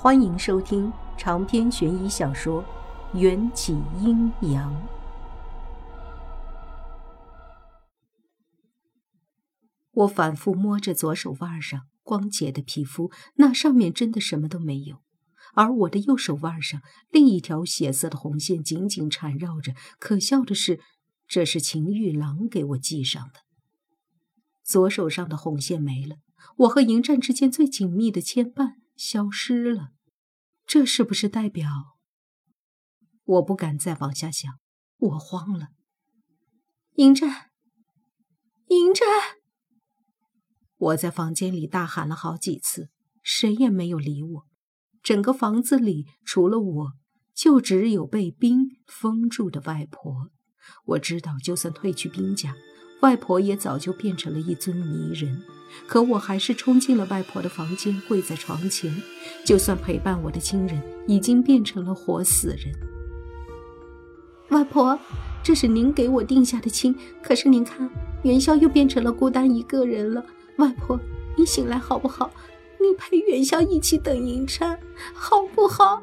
欢迎收听长篇悬疑小说《缘起阴阳》。我反复摸着左手腕上光洁的皮肤，那上面真的什么都没有。而我的右手腕上，另一条血色的红线紧紧缠绕着。可笑的是，这是秦玉郎给我系上的。左手上的红线没了，我和迎战之间最紧密的牵绊消失了。这是不是代表？我不敢再往下想，我慌了。迎战，迎战！我在房间里大喊了好几次，谁也没有理我。整个房子里除了我，就只有被冰封住的外婆。我知道，就算退去冰甲，外婆也早就变成了一尊泥人。可我还是冲进了外婆的房间，跪在床前。就算陪伴我的亲人已经变成了活死人，外婆，这是您给我定下的亲。可是您看，元宵又变成了孤单一个人了。外婆，你醒来好不好？你陪元宵一起等迎战，好不好？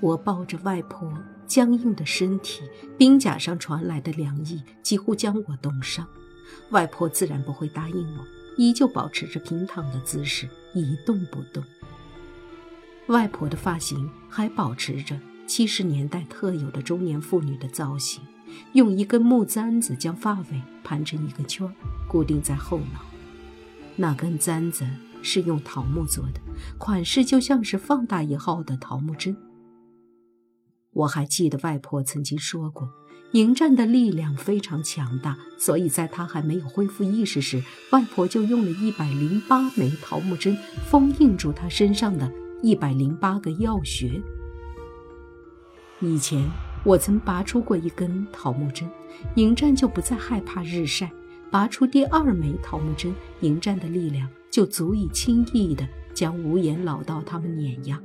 我抱着外婆僵硬的身体，冰甲上传来的凉意几乎将我冻伤。外婆自然不会答应我，依旧保持着平躺的姿势，一动不动。外婆的发型还保持着七十年代特有的中年妇女的造型，用一根木簪子将发尾盘成一个圈，固定在后脑。那根簪子是用桃木做的，款式就像是放大以后的桃木针。我还记得外婆曾经说过，迎战的力量非常强大，所以在他还没有恢复意识时，外婆就用了一百零八枚桃木针封印住他身上的一百零八个药穴。以前我曾拔出过一根桃木针，迎战就不再害怕日晒。拔出第二枚桃木针，迎战的力量就足以轻易地将无颜老道他们碾压。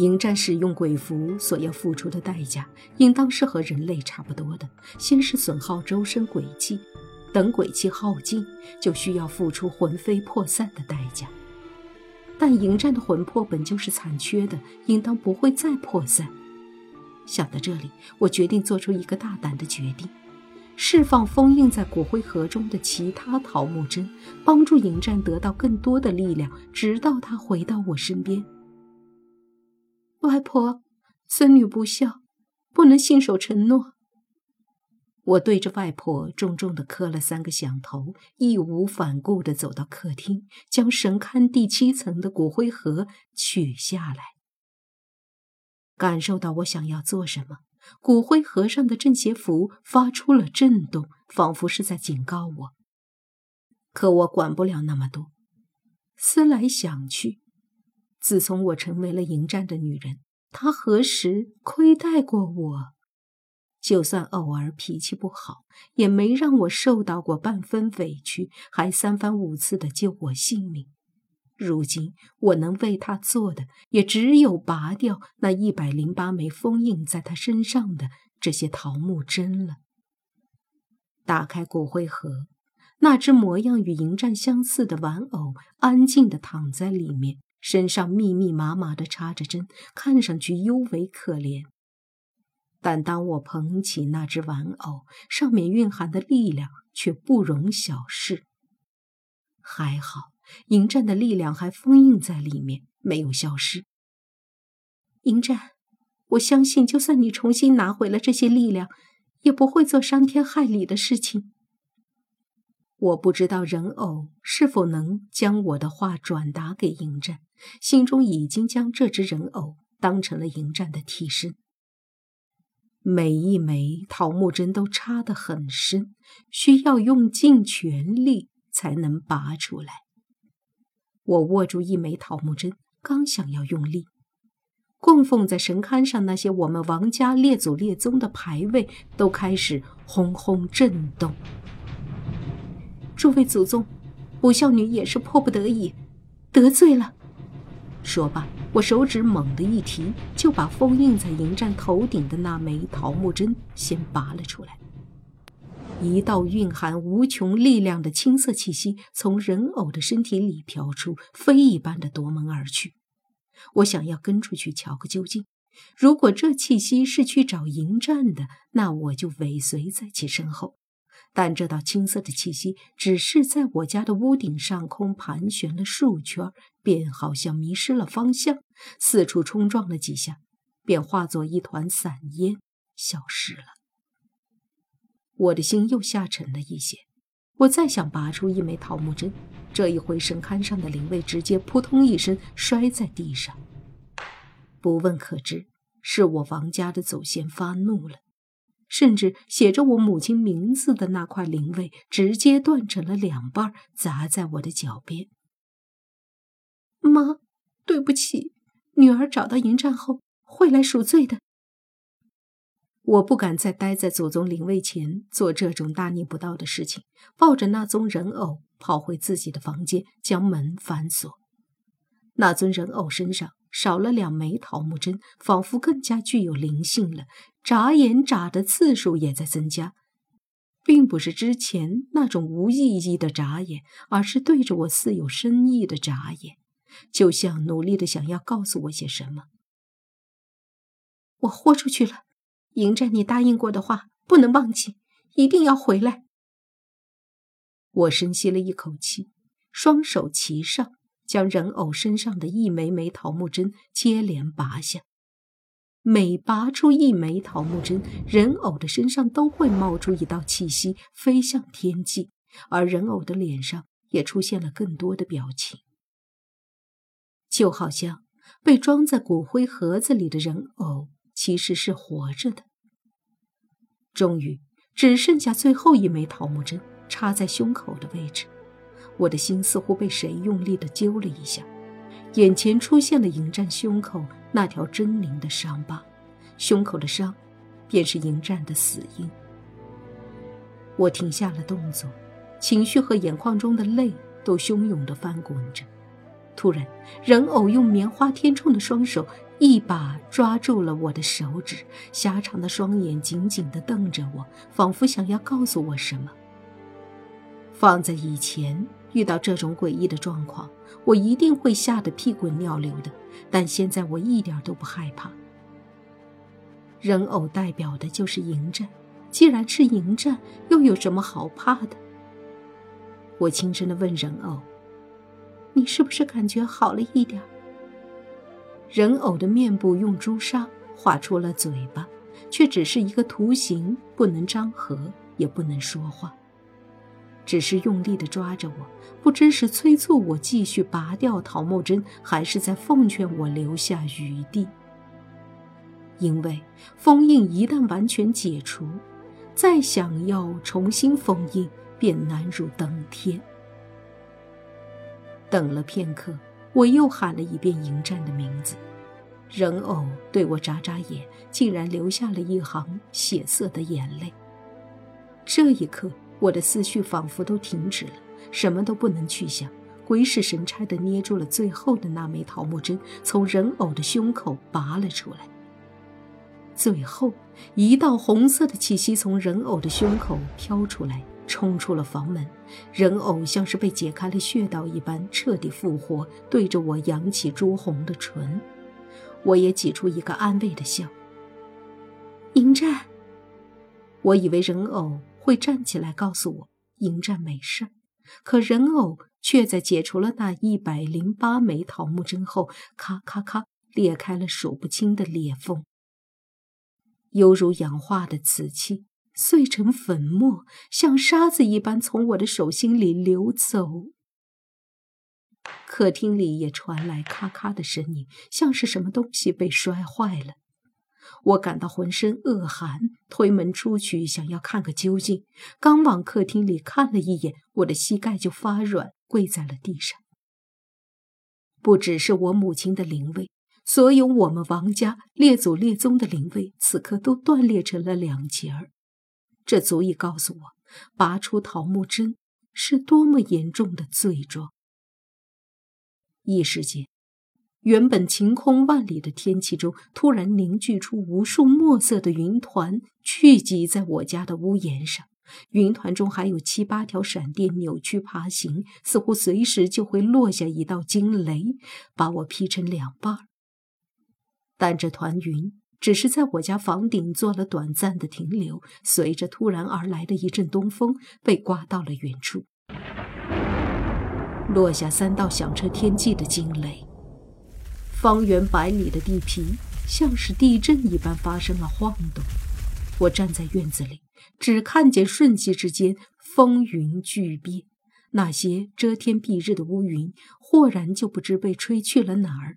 迎战使用鬼符所要付出的代价，应当是和人类差不多的。先是损耗周身鬼气，等鬼气耗尽，就需要付出魂飞魄散的代价。但迎战的魂魄本就是残缺的，应当不会再破散。想到这里，我决定做出一个大胆的决定。释放封印在骨灰盒中的其他桃木针，帮助迎战得到更多的力量，直到他回到我身边。外婆，孙女不孝，不能信守承诺。我对着外婆重重的磕了三个响头，义无反顾的走到客厅，将神龛第七层的骨灰盒取下来，感受到我想要做什么。骨灰盒上的镇邪符发出了震动，仿佛是在警告我。可我管不了那么多。思来想去，自从我成为了迎战的女人，他何时亏待过我？就算偶尔脾气不好，也没让我受到过半分委屈，还三番五次的救我性命。如今我能为他做的，也只有拔掉那一百零八枚封印在他身上的这些桃木针了。打开骨灰盒，那只模样与迎战相似的玩偶安静地躺在里面，身上密密麻麻地插着针，看上去尤为可怜。但当我捧起那只玩偶，上面蕴含的力量却不容小视。还好。迎战的力量还封印在里面，没有消失。迎战，我相信，就算你重新拿回了这些力量，也不会做伤天害理的事情。我不知道人偶是否能将我的话转达给迎战，心中已经将这只人偶当成了迎战的替身。每一枚桃木针都插得很深，需要用尽全力才能拔出来。我握住一枚桃木针，刚想要用力，供奉在神龛上那些我们王家列祖列宗的牌位都开始轰轰震动。诸位祖宗，不孝女也是迫不得已，得罪了。说罢，我手指猛地一提，就把封印在迎战头顶的那枚桃木针先拔了出来。一道蕴含无穷力量的青色气息从人偶的身体里飘出，飞一般的夺门而去。我想要跟出去瞧个究竟。如果这气息是去找迎战的，那我就尾随在其身后。但这道青色的气息只是在我家的屋顶上空盘旋了数圈，便好像迷失了方向，四处冲撞了几下，便化作一团散烟消失了。我的心又下沉了一些。我再想拔出一枚桃木针，这一回神龛上的灵位直接扑通一声摔在地上。不问可知，是我王家的祖先发怒了。甚至写着我母亲名字的那块灵位直接断成了两半，砸在我的脚边。妈，对不起，女儿找到营帐后会来赎罪的。我不敢再待在祖宗灵位前做这种大逆不道的事情，抱着那尊人偶跑回自己的房间，将门反锁。那尊人偶身上。少了两枚桃木针，仿佛更加具有灵性了。眨眼眨的次数也在增加，并不是之前那种无意义的眨眼，而是对着我似有深意的眨眼，就像努力的想要告诉我些什么。我豁出去了，迎战你答应过的话不能忘记，一定要回来。我深吸了一口气，双手齐上。将人偶身上的一枚枚桃木针接连拔下，每拔出一枚桃木针，人偶的身上都会冒出一道气息，飞向天际，而人偶的脸上也出现了更多的表情，就好像被装在骨灰盒子里的人偶其实是活着的。终于，只剩下最后一枚桃木针插在胸口的位置。我的心似乎被谁用力地揪了一下，眼前出现了迎战胸口那条狰狞的伤疤，胸口的伤，便是迎战的死因。我停下了动作，情绪和眼眶中的泪都汹涌地翻滚着。突然，人偶用棉花填充的双手一把抓住了我的手指，狭长的双眼紧紧地瞪着我，仿佛想要告诉我什么。放在以前。遇到这种诡异的状况，我一定会吓得屁滚尿流的。但现在我一点都不害怕。人偶代表的就是迎战，既然是迎战，又有什么好怕的？我轻声地问人偶：“你是不是感觉好了一点？”人偶的面部用朱砂画出了嘴巴，却只是一个图形，不能张合，也不能说话。只是用力地抓着我，不知是催促我继续拔掉桃木针，还是在奉劝我留下余地。因为封印一旦完全解除，再想要重新封印便难如登天。等了片刻，我又喊了一遍迎战的名字，人偶对我眨眨眼，竟然流下了一行血色的眼泪。这一刻。我的思绪仿佛都停止了，什么都不能去想，鬼使神差地捏住了最后的那枚桃木针，从人偶的胸口拔了出来。最后一道红色的气息从人偶的胸口飘出来，冲出了房门。人偶像是被解开了穴道一般，彻底复活，对着我扬起朱红的唇。我也挤出一个安慰的笑。迎战，我以为人偶。会站起来告诉我迎战没事，可人偶却在解除了那一百零八枚桃木针后，咔咔咔裂开了数不清的裂缝，犹如氧化的瓷器碎成粉末，像沙子一般从我的手心里流走。客厅里也传来咔咔的声音，像是什么东西被摔坏了。我感到浑身恶寒，推门出去，想要看个究竟。刚往客厅里看了一眼，我的膝盖就发软，跪在了地上。不只是我母亲的灵位，所有我们王家列祖列宗的灵位，此刻都断裂成了两截儿。这足以告诉我，拔出桃木针是多么严重的罪状。一时间。原本晴空万里的天气中，突然凝聚出无数墨色的云团，聚集在我家的屋檐上。云团中还有七八条闪电扭曲爬行，似乎随时就会落下一道惊雷，把我劈成两半。但这团云只是在我家房顶做了短暂的停留，随着突然而来的一阵东风，被刮到了远处，落下三道响彻天际的惊雷。方圆百里的地皮像是地震一般发生了晃动。我站在院子里，只看见瞬息之间风云巨变，那些遮天蔽日的乌云豁然就不知被吹去了哪儿。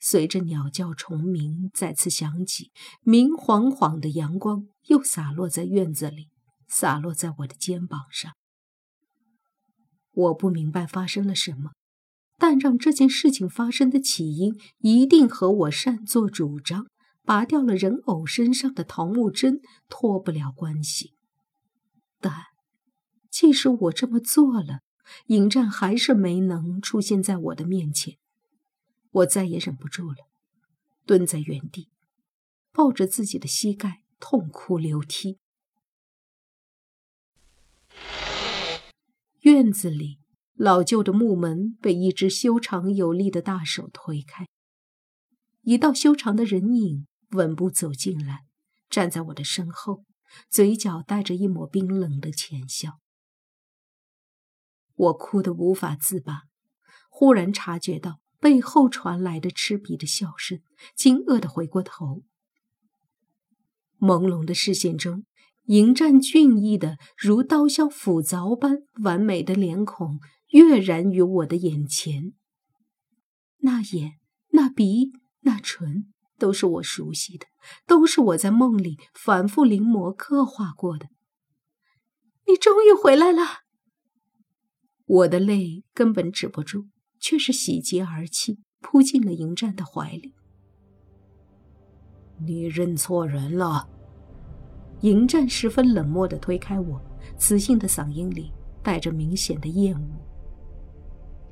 随着鸟叫虫鸣再次响起，明晃晃的阳光又洒落在院子里，洒落在我的肩膀上。我不明白发生了什么，但让这件事情发生的起因一定和我擅作主张拔掉了人偶身上的桃木针脱不了关系。但即使我这么做了，迎战还是没能出现在我的面前。我再也忍不住了，蹲在原地，抱着自己的膝盖痛哭流涕。院子里老旧的木门被一只修长有力的大手推开，一道修长的人影稳步走进来，站在我的身后，嘴角带着一抹冰冷的浅笑。我哭得无法自拔，忽然察觉到。背后传来的嗤鼻的笑声，惊愕的回过头。朦胧的视线中，迎战俊逸的如刀削斧凿般完美的脸孔跃然于我的眼前。那眼、那鼻、那唇，都是我熟悉的，都是我在梦里反复临摹刻画过的。你终于回来了！我的泪根本止不住。却是喜极而泣，扑进了迎战的怀里。你认错人了。迎战十分冷漠的推开我，磁性的嗓音里带着明显的厌恶。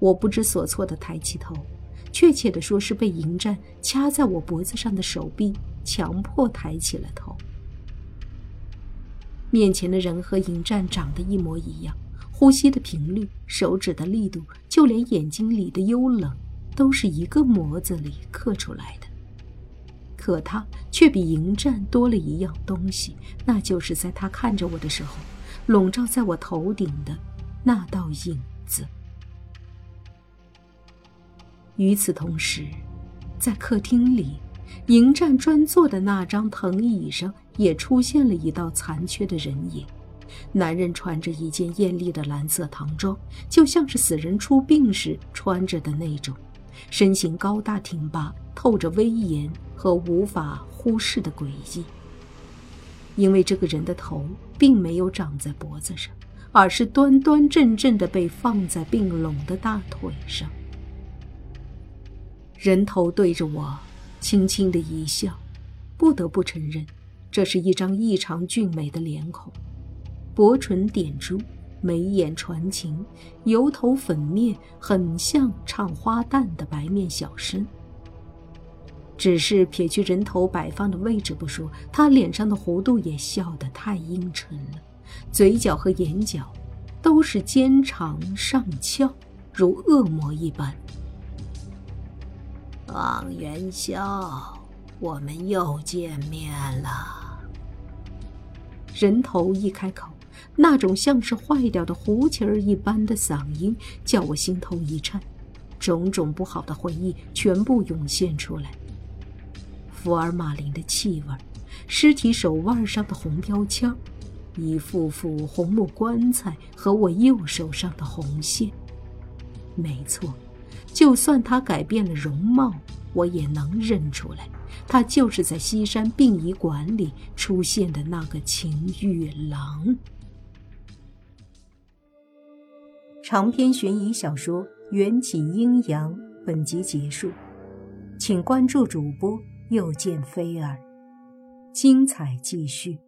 我不知所措地抬起头，确切地说是被迎战掐在我脖子上的手臂强迫抬起了头。面前的人和迎战长得一模一样。呼吸的频率、手指的力度，就连眼睛里的幽冷，都是一个模子里刻出来的。可他却比迎战多了一样东西，那就是在他看着我的时候，笼罩在我头顶的那道影与此同时，在客厅里，迎战专坐的那张藤椅上，也出现了一道残缺的人影。男人穿着一件艳丽的蓝色唐装，就像是死人出殡时穿着的那种，身形高大挺拔，透着威严和无法忽视的诡异。因为这个人的头并没有长在脖子上，而是端端正正的被放在并拢的大腿上。人头对着我，轻轻的一笑，不得不承认，这是一张异常俊美的脸孔。薄唇点珠，眉眼传情，油头粉面，很像唱花旦的白面小生。只是撇去人头摆放的位置不说，他脸上的弧度也笑得太阴沉了，嘴角和眼角都是尖长上翘，如恶魔一般。王元宵，我们又见面了。人头一开口。那种像是坏掉的胡琴儿一般的嗓音，叫我心头一颤，种种不好的回忆全部涌现出来。福尔马林的气味，尸体手腕上的红标签，一副副红木棺材和我右手上的红线。没错，就算他改变了容貌，我也能认出来，他就是在西山殡仪馆里出现的那个秦玉郎。长篇悬疑小说《缘起阴阳》本集结束，请关注主播又见菲儿，精彩继续。